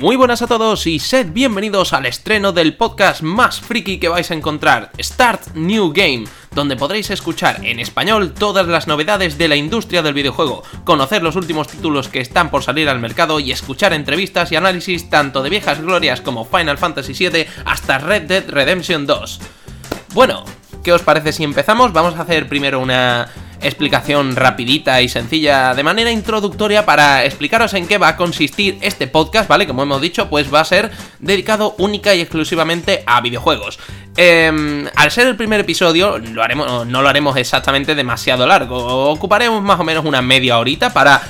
Muy buenas a todos y sed bienvenidos al estreno del podcast más friki que vais a encontrar, Start New Game, donde podréis escuchar en español todas las novedades de la industria del videojuego, conocer los últimos títulos que están por salir al mercado y escuchar entrevistas y análisis tanto de viejas glorias como Final Fantasy VII hasta Red Dead Redemption 2. Bueno, ¿qué os parece si empezamos? Vamos a hacer primero una explicación rapidita y sencilla de manera introductoria para explicaros en qué va a consistir este podcast, ¿vale? Como hemos dicho, pues va a ser dedicado única y exclusivamente a videojuegos. Em, al ser el primer episodio, lo haremos, no lo haremos exactamente demasiado largo, ocuparemos más o menos una media horita para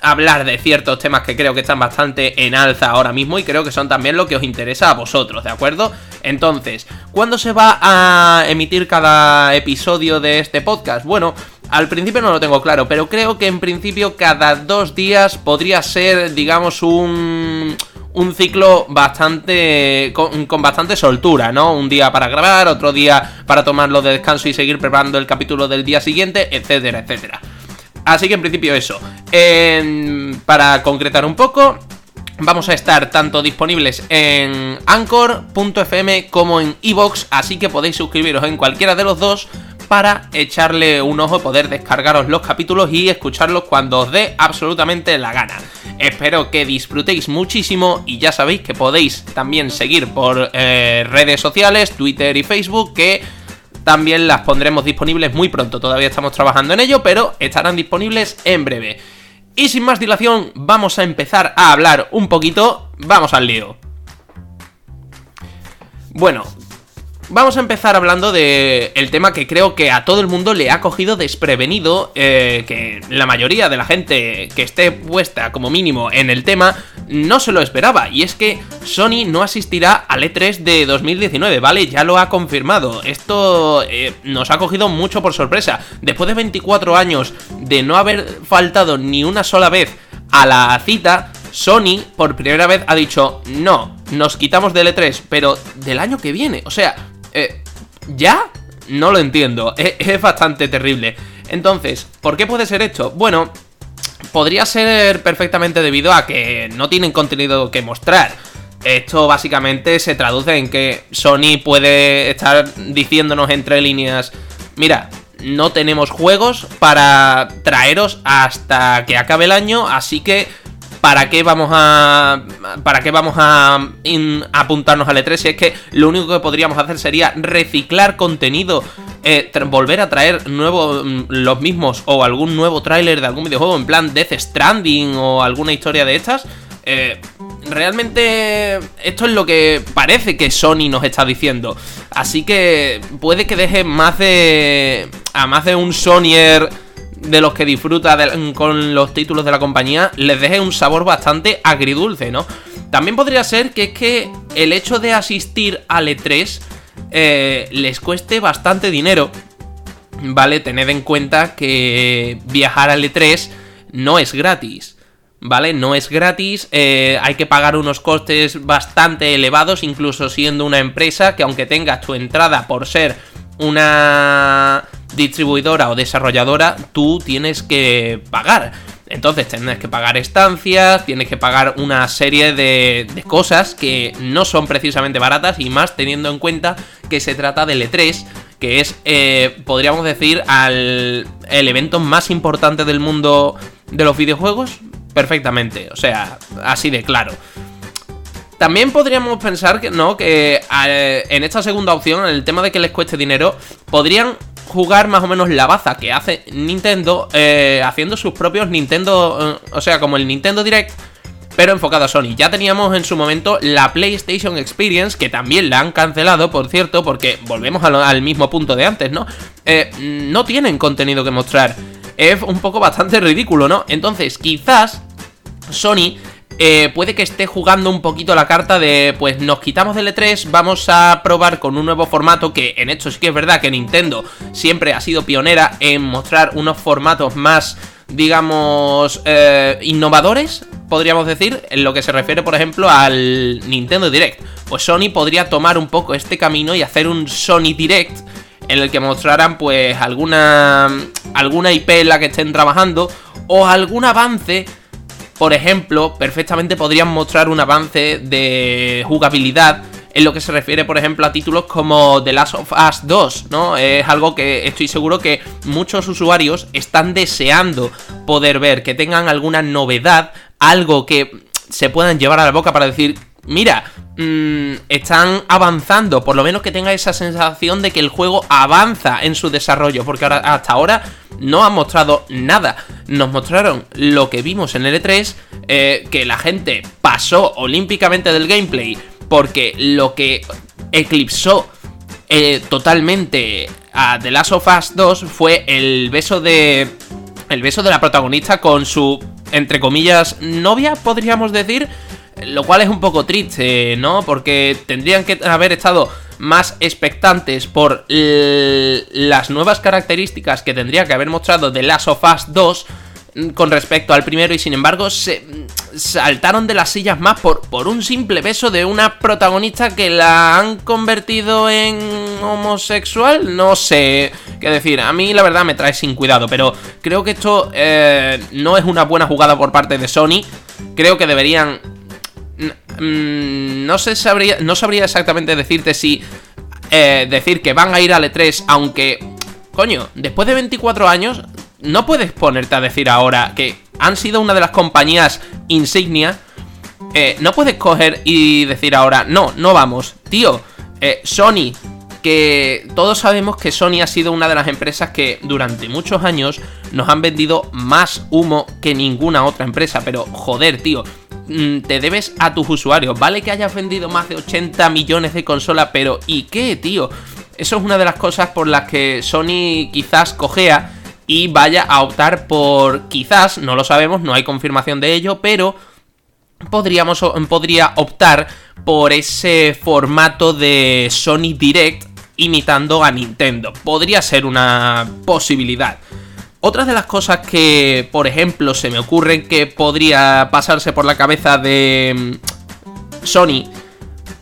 hablar de ciertos temas que creo que están bastante en alza ahora mismo y creo que son también lo que os interesa a vosotros, ¿de acuerdo? Entonces, ¿cuándo se va a emitir cada episodio de este podcast? Bueno, al principio no lo tengo claro, pero creo que en principio cada dos días podría ser, digamos, un, un ciclo bastante con, con, bastante soltura, ¿no? Un día para grabar, otro día para tomarlo de descanso y seguir preparando el capítulo del día siguiente, etcétera, etcétera. Así que en principio eso. Para concretar un poco, vamos a estar tanto disponibles en anchor.fm como en iVoox, así que podéis suscribiros en cualquiera de los dos para echarle un ojo, poder descargaros los capítulos y escucharlos cuando os dé absolutamente la gana. Espero que disfrutéis muchísimo y ya sabéis que podéis también seguir por eh, redes sociales, Twitter y Facebook, que también las pondremos disponibles muy pronto. Todavía estamos trabajando en ello, pero estarán disponibles en breve. Y sin más dilación, vamos a empezar a hablar un poquito. Vamos al lío. Bueno, Vamos a empezar hablando de el tema que creo que a todo el mundo le ha cogido desprevenido, eh, que la mayoría de la gente que esté puesta como mínimo en el tema no se lo esperaba, y es que Sony no asistirá al E3 de 2019, ¿vale? Ya lo ha confirmado. Esto eh, nos ha cogido mucho por sorpresa. Después de 24 años de no haber faltado ni una sola vez a la cita, Sony por primera vez ha dicho, no, nos quitamos del E3, pero del año que viene. O sea, eh, ¿Ya? No lo entiendo. Es, es bastante terrible. Entonces, ¿por qué puede ser esto? Bueno, podría ser perfectamente debido a que no tienen contenido que mostrar. Esto básicamente se traduce en que Sony puede estar diciéndonos entre líneas, mira, no tenemos juegos para traeros hasta que acabe el año, así que ¿para qué vamos a. ¿Para qué vamos a apuntarnos al E3? Si es que lo único que podríamos hacer sería reciclar contenido. Eh, volver a traer nuevos mm, los mismos o algún nuevo tráiler de algún videojuego en plan Death Stranding o alguna historia de estas. Eh, realmente esto es lo que parece que Sony nos está diciendo. Así que puede que deje más de. a más de un Sonyer de los que disfruta con los títulos de la compañía les deje un sabor bastante agridulce, ¿no? También podría ser que es que el hecho de asistir al E3 eh, les cueste bastante dinero, ¿vale? Tened en cuenta que viajar al E3 no es gratis. ¿Vale? No es gratis, eh, hay que pagar unos costes bastante elevados, incluso siendo una empresa que aunque tengas tu entrada por ser una distribuidora o desarrolladora, tú tienes que pagar. Entonces tienes que pagar estancias, tienes que pagar una serie de, cosas que no son precisamente baratas y más teniendo en cuenta que se trata del E3, que es, eh, podríamos decir, al, el evento más importante del mundo de los videojuegos. Perfectamente, o sea, así de claro. También podríamos pensar que no, que eh, en esta segunda opción, en el tema de que les cueste dinero, podrían jugar más o menos la baza que hace Nintendo eh, haciendo sus propios Nintendo, eh, o sea, como el Nintendo Direct, pero enfocado a Sony. Ya teníamos en su momento la PlayStation Experience, que también la han cancelado, por cierto, porque volvemos al mismo punto de antes, ¿no? No tienen contenido que mostrar. Es un poco bastante ridículo, ¿no? Entonces, quizás Sony eh, puede que esté jugando un poquito la carta de, pues nos quitamos del E3, vamos a probar con un nuevo formato que en esto sí que es verdad que Nintendo siempre ha sido pionera en mostrar unos formatos más, digamos, eh, innovadores, podríamos decir, en lo que se refiere, por ejemplo, al Nintendo Direct. Pues Sony podría tomar un poco este camino y hacer un Sony Direct en el que mostraran pues alguna alguna IP en la que estén trabajando o algún avance por ejemplo, perfectamente podrían mostrar un avance de jugabilidad en lo que se refiere, por ejemplo, a títulos como The Last of Us 2, ¿no? Es algo que estoy seguro que muchos usuarios están deseando poder ver, que tengan alguna novedad, algo que se puedan llevar a la boca para decir, mira, mmm, están avanzando, por lo menos que tenga esa sensación de que el juego avanza en su desarrollo, porque hasta ahora no han mostrado nada. Nos mostraron lo que vimos en el E3, eh, que la gente pasó olímpicamente del gameplay, porque lo que eclipsó eh, totalmente a The Last of Us 2 fue el beso de. El beso de la protagonista con su, entre comillas, novia, podríamos decir. Lo cual es un poco triste, ¿no? Porque tendrían que haber estado más expectantes por las nuevas características que tendría que haber mostrado The Last of Us 2 con respecto al primero y sin embargo se saltaron de las sillas más por, por un simple beso de una protagonista que la han convertido en homosexual. No sé qué decir, a mí la verdad me trae sin cuidado, pero creo que esto eh, no es una buena jugada por parte de Sony. Creo que deberían... No sé, sabría, no sabría exactamente decirte si eh, decir que van a ir al E3, aunque, coño, después de 24 años, no puedes ponerte a decir ahora que han sido una de las compañías insignia. Eh, no puedes coger y decir ahora, no, no vamos. Tío, eh, Sony, que todos sabemos que Sony ha sido una de las empresas que durante muchos años nos han vendido más humo que ninguna otra empresa. Pero joder, tío, mm, te debes a tus usuarios. Vale que hayas vendido más de 80 millones de consolas, pero ¿y qué, tío? Eso es una de las cosas por las que Sony quizás cojea y vaya a optar por quizás, no lo sabemos, no hay confirmación de ello, pero podríamos podría optar por ese formato de Sony Direct imitando a Nintendo. Podría ser una posibilidad. Otra de las cosas que, por ejemplo, se me ocurre que podría pasarse por la cabeza de mm, Sony,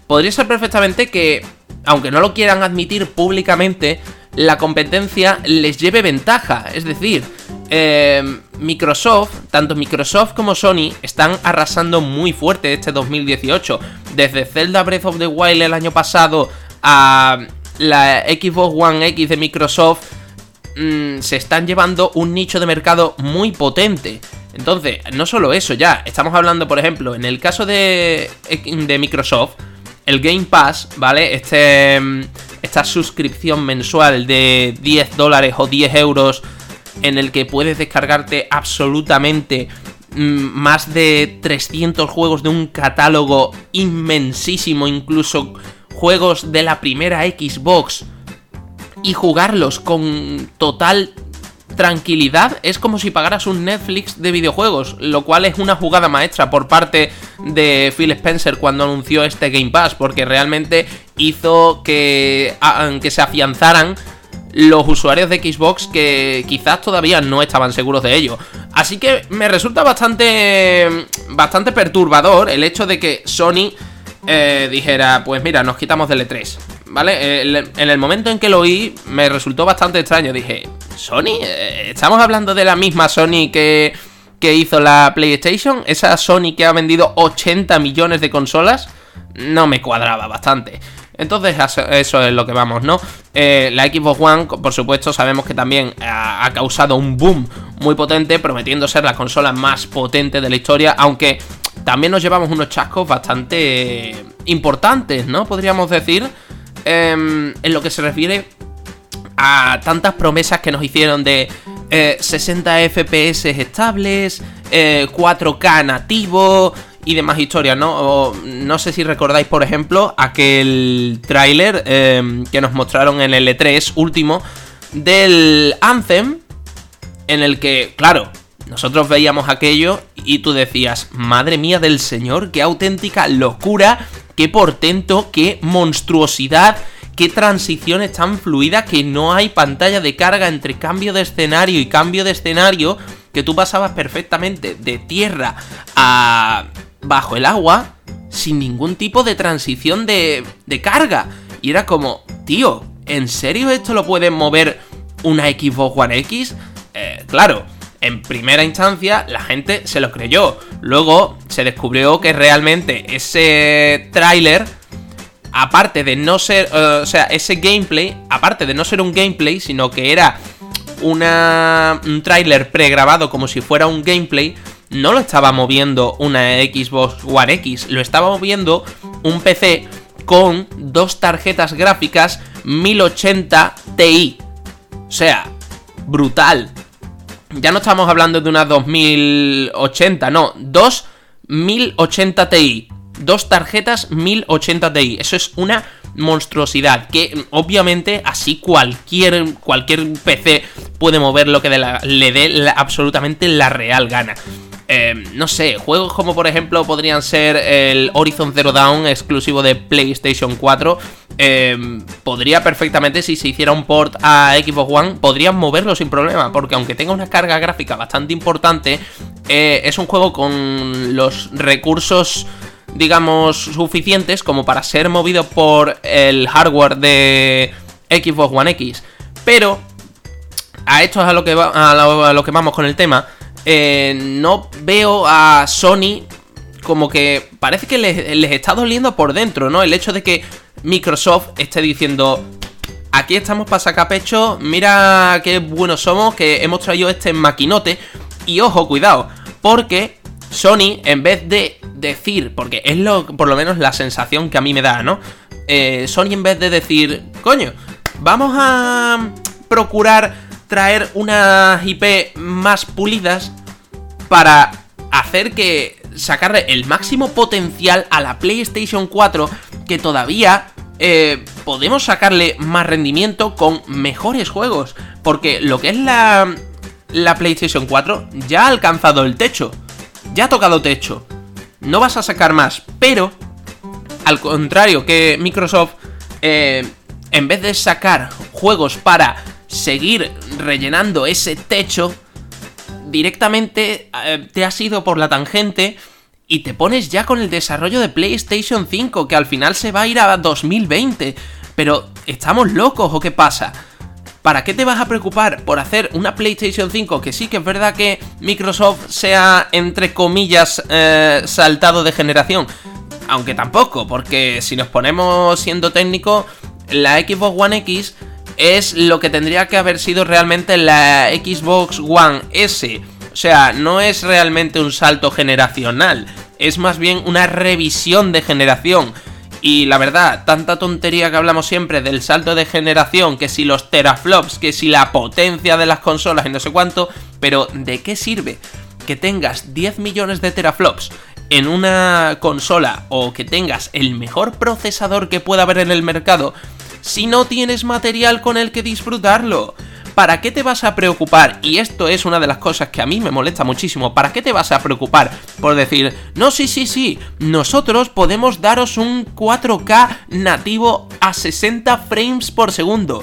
podría ser perfectamente que, aunque no lo quieran admitir públicamente, la competencia les lleve ventaja. Es decir, eh, Microsoft, tanto Microsoft como Sony, están arrasando muy fuerte este 2018. Desde Zelda Breath of the Wild el año pasado a la Xbox One X de Microsoft, mm, se están llevando un nicho de mercado muy potente. Entonces, no solo eso, ya, estamos hablando, por ejemplo, en el caso de, de Microsoft, el Game Pass, ¿vale? Este, esta suscripción mensual de 10 dólares o 10 euros en el que puedes descargarte absolutamente mm, más de 300 juegos de un catálogo inmensísimo, incluso juegos de la primera Xbox y jugarlos con total tranquilidad es como si pagaras un Netflix de videojuegos, lo cual es una jugada maestra por parte de Phil Spencer cuando anunció este Game Pass, porque realmente hizo que, que se afianzaran los usuarios de Xbox que quizás todavía no estaban seguros de ello. Así que me resulta bastante bastante perturbador el hecho de que Sony eh, dijera, pues mira, nos quitamos del E3. ¿Vale? En el momento en que lo oí me resultó bastante extraño. Dije, ¿Sony? Eh, ¿Estamos hablando de la misma Sony que, que hizo la PlayStation? ¿Esa Sony que ha vendido 80 millones de consolas? No me cuadraba bastante. Entonces eso es lo que vamos, ¿no? Eh, la Xbox One, por supuesto, sabemos que también ha, causado un boom muy potente, prometiendo ser la consola más potente de la historia, aunque también nos llevamos unos chascos bastante importantes, ¿no? Podríamos decir, em, en lo que se refiere a tantas promesas que nos hicieron de 60 eh, FPS estables, 4K eh, nativo y demás historias, ¿no? no sé si recordáis, por ejemplo, aquel tráiler em, que nos mostraron en el E3 último del Anthem, en el que, claro, nosotros veíamos aquello y tú decías, madre mía del señor, qué auténtica locura, qué portento, qué monstruosidad qué transiciones tan fluidas que no hay pantalla de carga entre cambio de escenario y cambio de escenario, que tú pasabas perfectamente de tierra a bajo el agua sin ningún tipo de transición de, de carga. Y era como, tío, ¿en serio esto lo puede mover una Xbox One X? Eh, claro, En primera instancia, la gente se lo creyó. Luego se descubrió que realmente ese tráiler, aparte de no ser, eh, o sea, ese gameplay, aparte de no ser un gameplay, sino que era un tráiler pregrabado como si fuera un gameplay, no lo estaba moviendo una Xbox One X, lo estaba moviendo un PC con dos tarjetas gráficas 1080 Ti. O sea, brutal. Ya no estamos hablando de una 2080, no, dos 1080 Ti. Dos tarjetas 1080 Ti. Eso es una monstruosidad. Que obviamente así cualquier, cualquier PC puede mover lo que le dé absolutamente la real gana. Eh, no sé, juegos como por ejemplo podrían ser el Horizon Zero Dawn exclusivo de PlayStation 4. Eh, podría perfectamente, si se hiciera un port a Xbox One, podrían moverlo sin problema, porque aunque tenga una carga gráfica bastante importante, eh, es un juego con los recursos digamos, suficientes como para ser movido por el hardware de Xbox One X. Pero, a esto es a lo que, a lo, que vamos con el tema, eh, no veo a Sony como que parece que les, está doliendo por dentro, ¿no? El hecho de que Microsoft esté diciendo, aquí estamos para sacar pecho, mira qué buenos somos, que hemos traído este maquinote. Y ojo, cuidado, porque Sony, en vez de decir, porque es lo, por lo menos la sensación que a mí me da, ¿no? Eh, Sony en vez de decir, coño, vamos a procurar traer unas IP más pulidas para hacer que sacarle el máximo potencial a la PlayStation 4 que todavía eh, podemos sacarle más rendimiento con mejores juegos. Porque lo que es la, la PlayStation 4 ya ha alcanzado el techo. Ya ha tocado techo no vas a sacar más. Pero, al contrario que Microsoft, eh, en vez de sacar juegos para seguir rellenando ese techo, directamente eh, te has ido por la tangente y te pones ya con el desarrollo de PlayStation 5, que al final se va a ir a 2020. Pero, ¿estamos locos o qué pasa? ¿Para qué te vas a preocupar por hacer una PlayStation 5 que sí que es verdad que Microsoft sea, entre comillas, eh, saltado de generación? Aunque tampoco, porque si nos ponemos siendo técnico, la Xbox One X es lo que tendría que haber sido realmente la Xbox One S. O sea, no es realmente un salto generacional, es más bien una revisión de generación. Y la verdad, tanta tontería que hablamos siempre del salto de generación, que si los teraflops, que si la potencia de las consolas y no sé cuánto, pero ¿de qué sirve que tengas 10 millones de teraflops en una consola o que tengas el mejor procesador que pueda haber en el mercado si no tienes material con el que disfrutarlo? ¿para qué te vas a preocupar? Y esto es una de las cosas que a mí me molesta muchísimo. ¿Para qué te vas a preocupar por decir, no, sí, sí, sí, nosotros podemos daros un 4K nativo a 60 frames por segundo?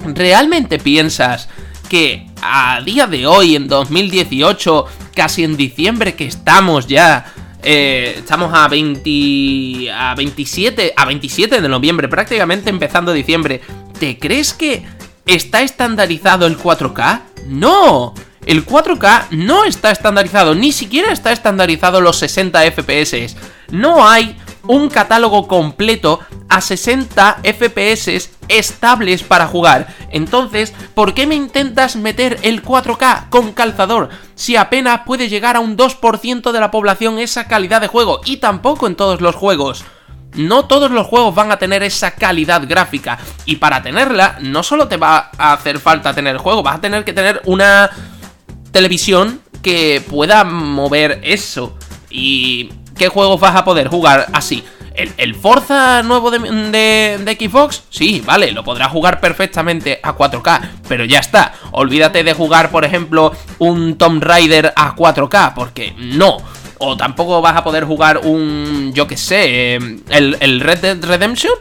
¿Realmente piensas que a día de hoy, en 2018, casi en diciembre que estamos ya, eh, estamos a 20. a 27. a 27 de noviembre, prácticamente empezando diciembre. ¿Te crees que ¿Está estandarizado el 4K? ¡No! El 4K no está estandarizado, ni siquiera está estandarizado los 60 FPS. No hay un catálogo completo a 60 FPS estables para jugar. Entonces, ¿por qué me intentas meter el 4K con calzador si apenas puede llegar a un 2% de la población esa calidad de juego? Y tampoco en todos los juegos. No todos los juegos van a tener esa calidad gráfica. Y para tenerla, no solo te va a hacer falta tener el juego, vas a tener que tener una televisión que pueda mover eso. ¿Y qué juegos vas a poder jugar así? ¿El, Forza nuevo de, de, Xbox? Sí, vale, lo podrás jugar perfectamente a 4K, pero ya está. Olvídate de jugar, por ejemplo, un Tomb Raider a 4K, porque no. O tampoco vas a poder jugar un, yo qué sé, em, el, Red Dead Redemption.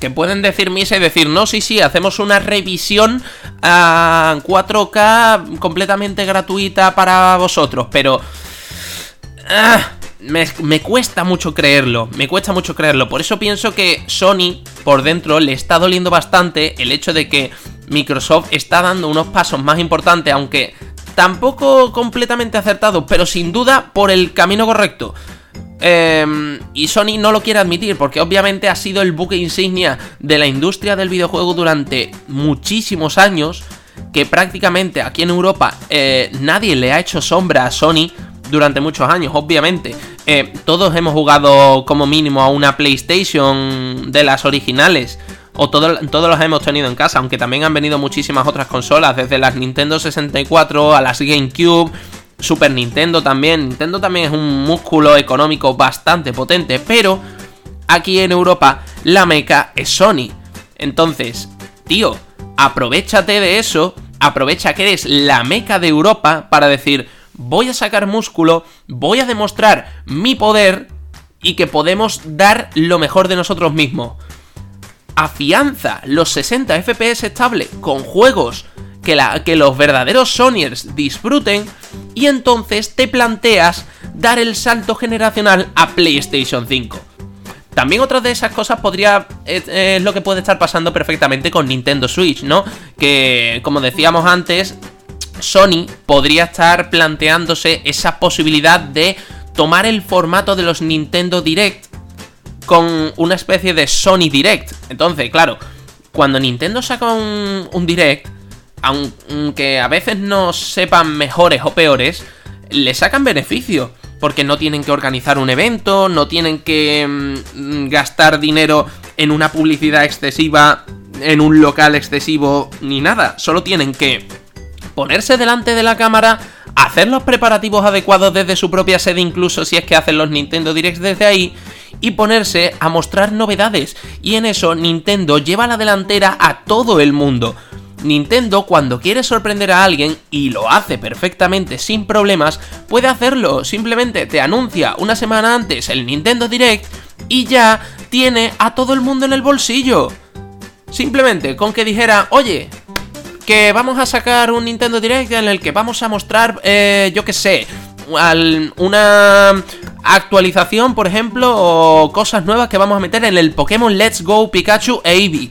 Que pueden decir misa y decir, no, sí, sí, hacemos una revisión a 4K completamente gratuita para vosotros, pero... Ah, me, cuesta mucho creerlo, me cuesta mucho creerlo. Por eso pienso que Sony, por dentro, le está doliendo bastante el hecho de que Microsoft está dando unos pasos más importantes, aunque tampoco completamente acertado, pero sin duda por el camino correcto. Em, y Sony no lo quiere admitir porque obviamente ha sido el buque insignia de la industria del videojuego durante muchísimos años que prácticamente aquí en Europa eh, nadie le ha hecho sombra a Sony durante muchos años, obviamente. Eh, todos hemos jugado como mínimo a una PlayStation de las originales. O todos los hemos tenido en casa, aunque también han venido muchísimas otras consolas, desde las Nintendo 64 a las GameCube, Super Nintendo también. Nintendo también es un músculo económico bastante potente, pero aquí en Europa la meca es Sony. Entonces, tío, aprovechate de eso, aprovecha que eres la meca de Europa para decir, voy a sacar músculo, voy a demostrar mi poder y que podemos dar lo mejor de nosotros mismos. Afianza los 60 FPS estable con juegos que, la, que los verdaderos Sonyers disfruten y entonces te planteas dar el salto generacional a PlayStation 5. También otra de esas cosas podría. Es, lo que puede estar pasando perfectamente con Nintendo Switch, ¿no? Que, como decíamos antes, Sony podría estar planteándose esa posibilidad de tomar el formato de los Nintendo Direct con una especie de Sony Direct. Entonces, claro, cuando Nintendo saca un, Direct, aunque a veces no sepan mejores o peores, le sacan beneficio porque no tienen que organizar un evento, no tienen que mm, gastar dinero en una publicidad excesiva, en un local excesivo, ni nada. Solo tienen que ponerse delante de la cámara, hacer los preparativos adecuados desde su propia sede, incluso si es que hacen los Nintendo Directs desde ahí, y ponerse a mostrar novedades. Y en eso Nintendo lleva la delantera a todo el mundo. Nintendo cuando quiere sorprender a alguien, y lo hace perfectamente sin problemas, puede hacerlo, simplemente te anuncia una semana antes el Nintendo Direct y ya tiene a todo el mundo en el bolsillo. Simplemente con que dijera, oye, que vamos a sacar un Nintendo Direct en el que vamos a mostrar, eh, yo qué sé, una actualización, por ejemplo, o cosas nuevas que vamos a meter en el Pokémon Let's Go Pikachu e Eevee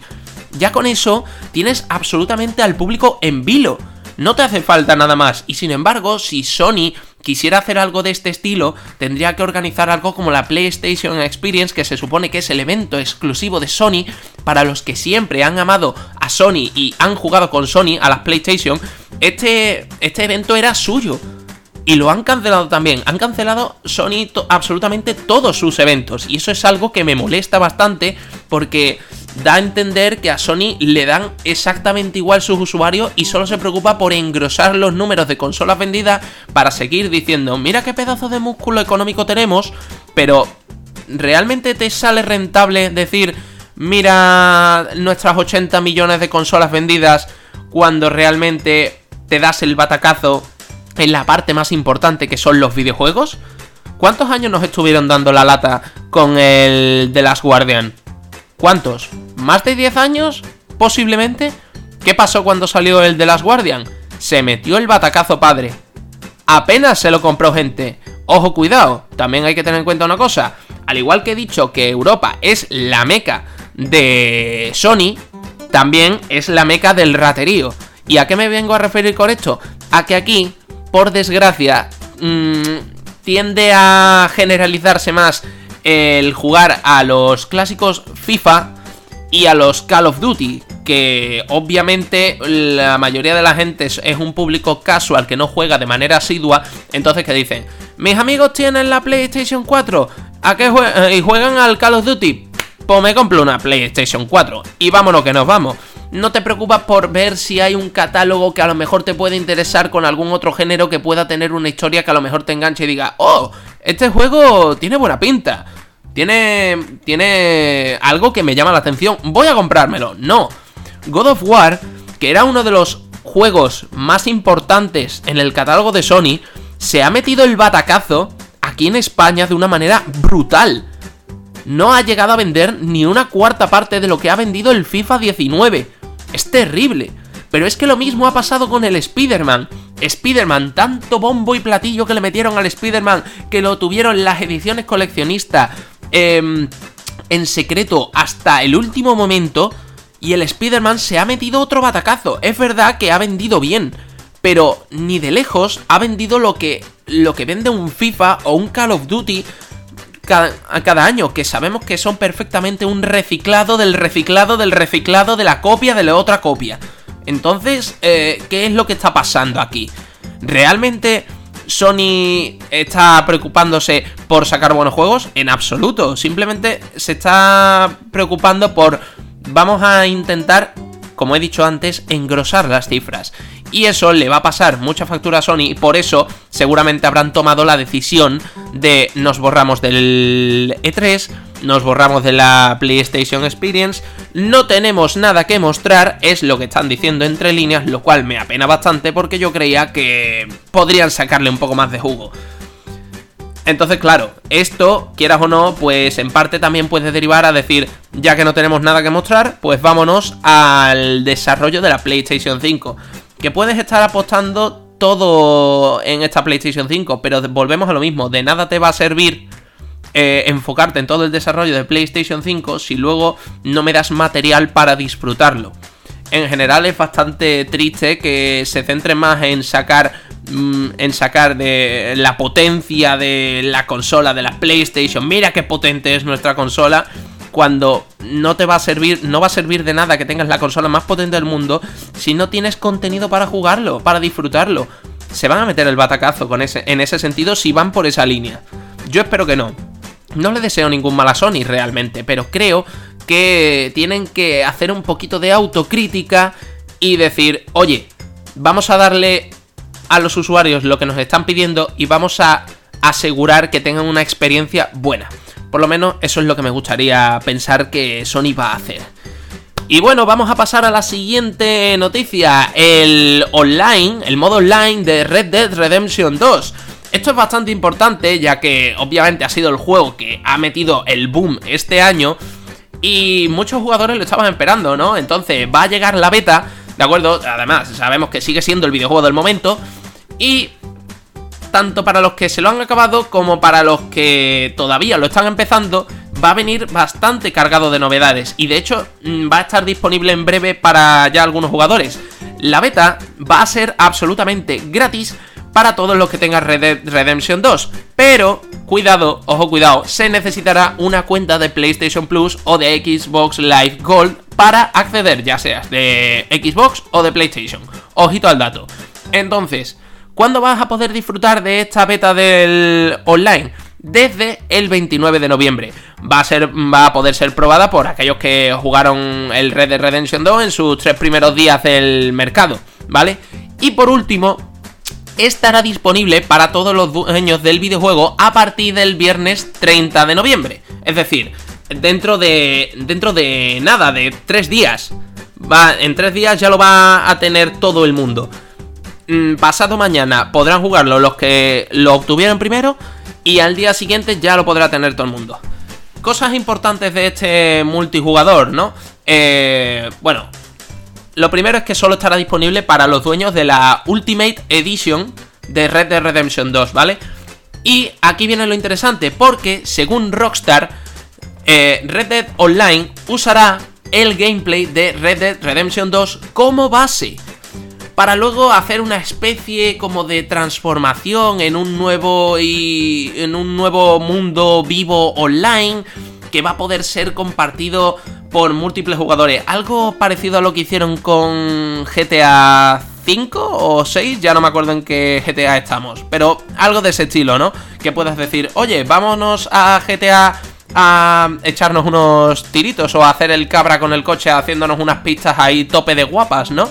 ya con eso tienes absolutamente al público en vilo. No te hace falta nada más. Y sin embargo, si Sony quisiera hacer algo de este estilo, tendría que organizar algo como la PlayStation Experience, que se supone que es el evento exclusivo de Sony para los que siempre han amado a Sony y han jugado con Sony a las PlayStation. Este, este evento era suyo. Y lo han cancelado también. Han cancelado Sony absolutamente todos sus eventos. Y eso es algo que me molesta bastante porque da a entender que a Sony le dan exactamente igual sus usuarios y solo se preocupa por engrosar los números de consolas vendidas para seguir diciendo, mira qué pedazo de músculo económico tenemos, pero ¿realmente te sale rentable decir, mira nuestras 80 millones de consolas vendidas cuando realmente te das el batacazo en la parte más importante que son los videojuegos? ¿Cuántos años nos estuvieron dando la lata con el de Last Guardian? ¿Cuántos? ¿Más de 10 años? Posiblemente. ¿Qué pasó cuando salió el de Las Guardian? Se metió el batacazo padre. Apenas se lo compró gente. Ojo, cuidado, también hay que tener en cuenta una cosa. Al igual que he dicho que Europa es la meca de Sony, también es la meca del raterío. ¿Y a qué me vengo a referir con esto? A que aquí, por desgracia, mmm, tiende a generalizarse más el jugar a los clásicos FIFA y a los Call of Duty, que obviamente la mayoría de la gente es, un público casual que no juega de manera asidua, entonces que dicen, mis amigos tienen la PlayStation 4, ¿a qué? ¿Y juegan al Call of Duty? Pues me compro una PlayStation 4 y vámonos que nos vamos. No te preocupas por ver si hay un catálogo que a lo mejor te puede interesar con algún otro género que pueda tener una historia que a lo mejor te enganche y diga, oh, este juego tiene buena pinta. Tiene, tiene algo que me llama la atención. Voy a comprármelo. No. God of War, que era uno de los juegos más importantes en el catálogo de Sony, se ha metido el batacazo aquí en España de una manera brutal. No ha llegado a vender ni una cuarta parte de lo que ha vendido el FIFA 19. Es terrible. Pero es que lo mismo ha pasado con el Spider-Man. Spider-Man, tanto bombo y platillo que le metieron al Spider-Man, que lo tuvieron las ediciones coleccionistas em, en secreto hasta el último momento, y el Spider-Man se ha metido otro batacazo. Es verdad que ha vendido bien, pero ni de lejos ha vendido lo que, lo que vende un FIFA o un Call of Duty cada, cada, año, que sabemos que son perfectamente un reciclado del reciclado del reciclado de la copia de la otra copia. Entonces, eh, ¿qué es lo que está pasando aquí? ¿Realmente Sony está preocupándose por sacar buenos juegos? En absoluto. Simplemente se está preocupando por... Vamos a intentar, como he dicho antes, engrosar las cifras. Y eso le va a pasar mucha factura a Sony y por eso seguramente habrán tomado la decisión de nos borramos del E3, nos borramos de la PlayStation Experience, no tenemos nada que mostrar, es lo que están diciendo entre líneas, lo cual me apena bastante porque yo creía que podrían sacarle un poco más de jugo. Entonces, claro, esto, quieras o no, pues en parte también puede derivar a decir, ya que no tenemos nada que mostrar, pues vámonos al desarrollo de la PlayStation 5 que puedes estar apostando todo en esta PlayStation 5, pero volvemos a lo mismo, de nada te va a servir eh, enfocarte en todo el desarrollo de PlayStation 5 si luego no me das material para disfrutarlo. En general es bastante triste que se centre más en sacar mm, en sacar de la potencia de la consola de la PlayStation. Mira qué potente es nuestra consola cuando no te va a servir, no va a servir de nada que tengas la consola más potente del mundo si no tienes contenido para jugarlo, para disfrutarlo. Se van a meter el batacazo con ese, en ese sentido si van por esa línea. Yo espero que no. No le deseo ningún mal a Sony realmente, pero creo que tienen que hacer un poquito de autocrítica y decir, oye, vamos a darle a los usuarios lo que nos están pidiendo y vamos a asegurar que tengan una experiencia buena. Por lo menos eso es lo que me gustaría pensar que Sony va a hacer. Y bueno, vamos a pasar a la siguiente noticia. El online, el modo online de Red Dead Redemption 2. Esto es bastante importante ya que obviamente ha sido el juego que ha metido el boom este año y muchos jugadores lo estaban esperando, ¿no? Entonces va a llegar la beta, ¿de acuerdo? Además, sabemos que sigue siendo el videojuego del momento y tanto para los que se lo han acabado como para los que todavía lo están empezando, va a venir bastante cargado de novedades y de hecho mm, va a estar disponible en breve para ya algunos jugadores. La beta va a ser absolutamente gratis para todos los que tengan Red Redemption 2, pero cuidado, ojo cuidado, se necesitará una cuenta de PlayStation Plus o de Xbox Live Gold para acceder, ya seas de Xbox o de PlayStation. Ojito al dato. Entonces, ¿Cuándo vas a poder disfrutar de esta beta del online? Desde el 29 de noviembre. Va a, ser, va a poder ser probada por aquellos que jugaron el Red Dead Redemption 2 en sus tres primeros días del mercado, ¿vale? Y por último, estará disponible para todos los dueños del videojuego a partir del viernes 30 de noviembre. Es decir, dentro de. dentro de nada, de tres días. En tres días ya lo va a tener todo el mundo. Mm, pasado mañana podrán jugarlo los que lo obtuvieron primero y al día siguiente ya lo podrá tener todo el mundo. Cosas importantes de este multijugador, ¿no? Eh, bueno, lo primero es que solo estará disponible para los dueños de la Ultimate Edition de Red Dead Redemption 2, ¿vale? Y aquí viene lo interesante, porque según Rockstar, eh, Red Dead Online usará el gameplay de Red Dead Redemption 2 como base para luego hacer una especie como de transformación en un nuevo y en un nuevo mundo vivo online que va a poder ser compartido por múltiples jugadores. Algo parecido a lo que hicieron con GTA 5 o 6, ya no me acuerdo en qué GTA estamos, pero algo de ese estilo, ¿no? Que puedas decir, oye, vámonos a GTA a echarnos unos tiritos o a hacer el cabra con el coche haciéndonos unas pistas ahí tope de guapas, ¿no?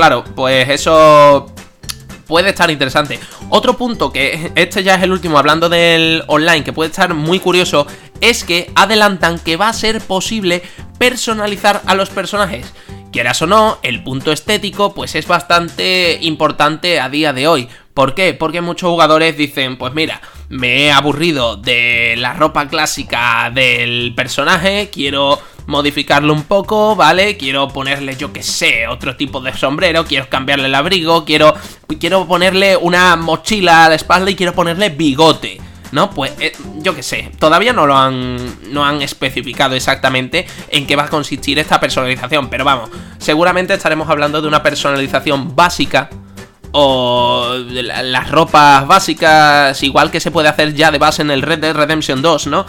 Claro, pues eso puede estar interesante. Otro punto, que este ya es el último, hablando del online, que puede estar muy curioso, es que adelantan que va a ser posible personalizar a los personajes. Quieras o no, el punto estético pues es bastante importante a día de hoy. ¿Por qué? Porque muchos jugadores dicen, pues mira, me he aburrido de la ropa clásica del personaje, quiero modificarlo un poco, ¿vale? Quiero ponerle, yo que sé, otro tipo de sombrero, quiero cambiarle el abrigo, quiero, quiero ponerle una mochila a la espalda y quiero ponerle bigote. ¿no? Pues eh, yo qué sé, todavía no lo han, no han especificado exactamente en qué va a consistir esta personalización, pero vamos, seguramente estaremos hablando de una personalización básica, o las ropas básicas, igual que se puede hacer ya de base en el Red Dead Redemption 2, ¿no?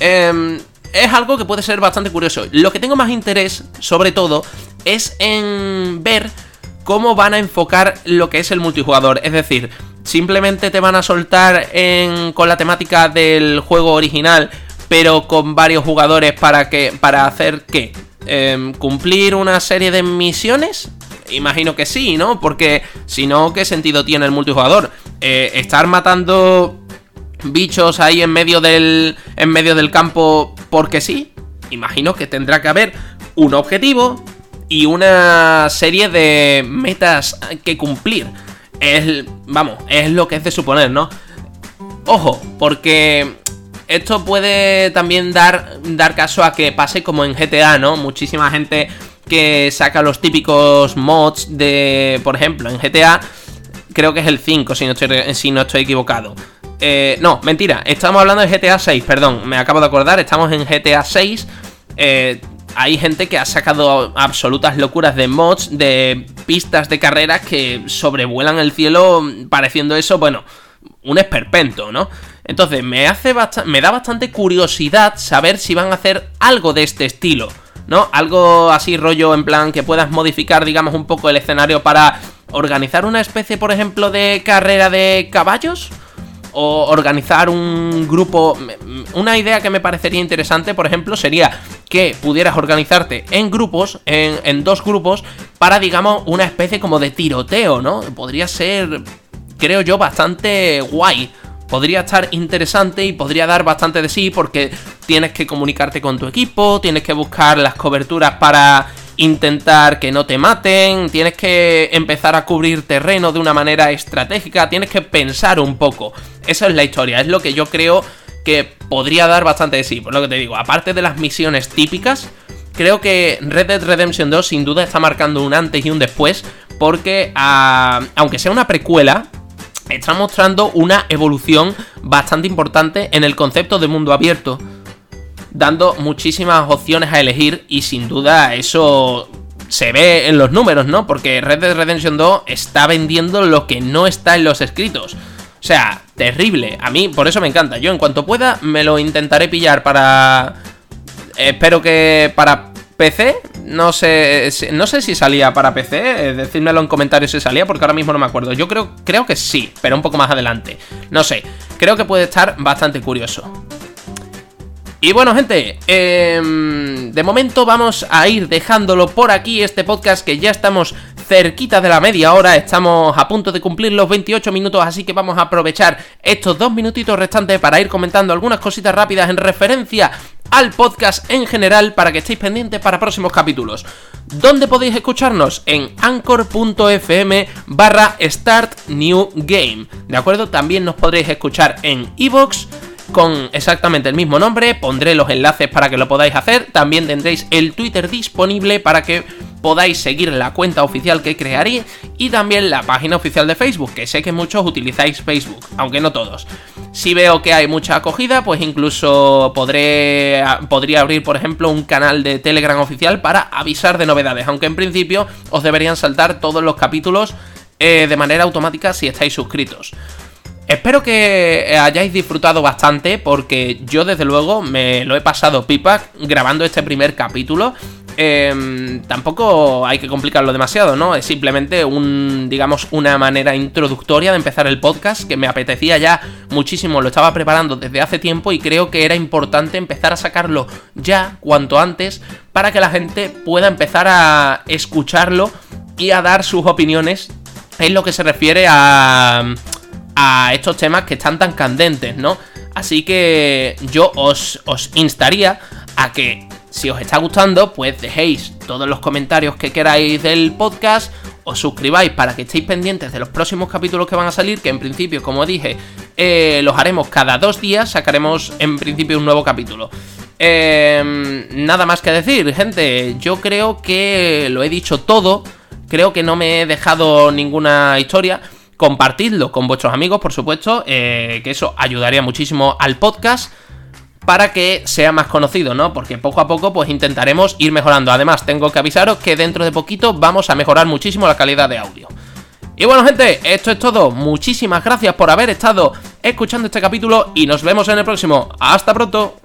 Em, es algo que puede ser bastante curioso. Lo que tengo más interés, sobre todo, es en ver cómo van a enfocar lo que es el multijugador. Es decir, simplemente te van a soltar con la temática del juego original, pero con varios jugadores para que para hacer qué? Em, cumplir una serie de misiones Imagino que sí, ¿no? Porque si no, ¿qué sentido tiene el multijugador? Eh, estar matando bichos ahí en medio del en medio del campo porque sí. Imagino que tendrá que haber un objetivo y una serie de metas que cumplir. Es, vamos, es lo que es de suponer, ¿no? Ojo, porque esto puede también dar, dar caso a que pase como en GTA, ¿no? Muchísima gente que saca los típicos mods de, por ejemplo, en GTA, creo que es el 5, si no estoy, si no estoy equivocado. Eh, no, mentira, estamos hablando de GTA 6, perdón, me acabo de acordar, estamos en GTA 6. Eh, hay gente que ha sacado absolutas locuras de mods, de pistas de carreras que sobrevuelan el cielo, pareciendo eso, bueno, un esperpento, ¿no? Entonces, me, hace me da bastante curiosidad saber si van a hacer algo de este estilo. ¿no? Algo así rollo en plan que puedas modificar, digamos, un poco el escenario para organizar una especie, por ejemplo, de carrera de caballos. O organizar un grupo... Una idea que me parecería interesante, por ejemplo, sería que pudieras organizarte en grupos, en, dos grupos, para, digamos, una especie como de tiroteo, ¿no? Podría ser, creo yo, bastante guay podría estar interesante y podría dar bastante de sí porque tienes que comunicarte con tu equipo, tienes que buscar las coberturas para intentar que no te maten, tienes que empezar a cubrir terreno de una manera estratégica, tienes que pensar un poco. Esa es la historia, es lo que yo creo que podría dar bastante de sí, por lo que te digo, aparte de las misiones típicas, creo que Red Dead Redemption 2 sin duda está marcando un antes y un después, porque ah, aunque sea una precuela, está mostrando una evolución bastante importante en el concepto de mundo abierto, dando muchísimas opciones a elegir y sin duda eso se ve en los números, ¿no? Porque Red Dead Redemption 2 está vendiendo lo que no está en los escritos. O sea, terrible. A mí por eso me encanta. Yo en cuanto pueda me lo intentaré pillar para... Espero que para PC, no sé, no sé si salía para PC, eh, decídmelo en comentarios si salía, porque ahora mismo no me acuerdo. Yo creo, creo que sí, pero un poco más adelante. No sé, creo que puede estar bastante curioso. Y bueno, gente, em, de momento vamos a ir dejándolo por aquí, este podcast que ya estamos cerquita de la media hora, estamos a punto de cumplir los 28 minutos, así que vamos a aprovechar estos dos minutitos restantes para ir comentando algunas cositas rápidas en referencia al podcast en general para que estéis pendientes para próximos capítulos. ¿Dónde podéis escucharnos? En anchor.fm barra start new game. ¿De acuerdo? También nos podréis escuchar en iVoox con exactamente el mismo nombre, pondré los enlaces para que lo podáis hacer, también tendréis el Twitter disponible para que podáis seguir la cuenta oficial que crearé y también la página oficial de Facebook, que sé que muchos utilizáis Facebook, aunque no todos. Si veo que hay mucha acogida, pues incluso podré, podría abrir, por ejemplo, un canal de Telegram oficial para avisar de novedades, aunque en principio os deberían saltar todos los capítulos eh, de manera automática si estáis suscritos. Espero que hayáis disfrutado bastante porque yo desde luego me lo he pasado pipa grabando este primer capítulo Em, tampoco hay que complicarlo demasiado, ¿no? Es simplemente un, digamos, una manera introductoria de empezar el podcast que me apetecía ya muchísimo, lo estaba preparando desde hace tiempo y creo que era importante empezar a sacarlo ya, cuanto antes, para que la gente pueda empezar a escucharlo y a dar sus opiniones en lo que se refiere a, a estos temas que están tan candentes, ¿no? Así que yo os, os instaría a que si os está gustando, pues dejéis todos los comentarios que queráis del podcast, os suscribáis para que estéis pendientes de los próximos capítulos que van a salir, que en principio, como dije, eh, los haremos cada dos días, sacaremos en principio un nuevo capítulo. Em, nada más que decir, gente, yo creo que lo he dicho todo, creo que no me he dejado ninguna historia. Compartidlo con vuestros amigos, por supuesto, eh, que eso ayudaría muchísimo al podcast para que sea más conocido, ¿no? Porque poco a poco pues intentaremos ir mejorando. Además, tengo que avisaros que dentro de poquito vamos a mejorar muchísimo la calidad de audio. Y bueno, gente, esto es todo. Muchísimas gracias por haber estado escuchando este capítulo y nos vemos en el próximo. Hasta pronto.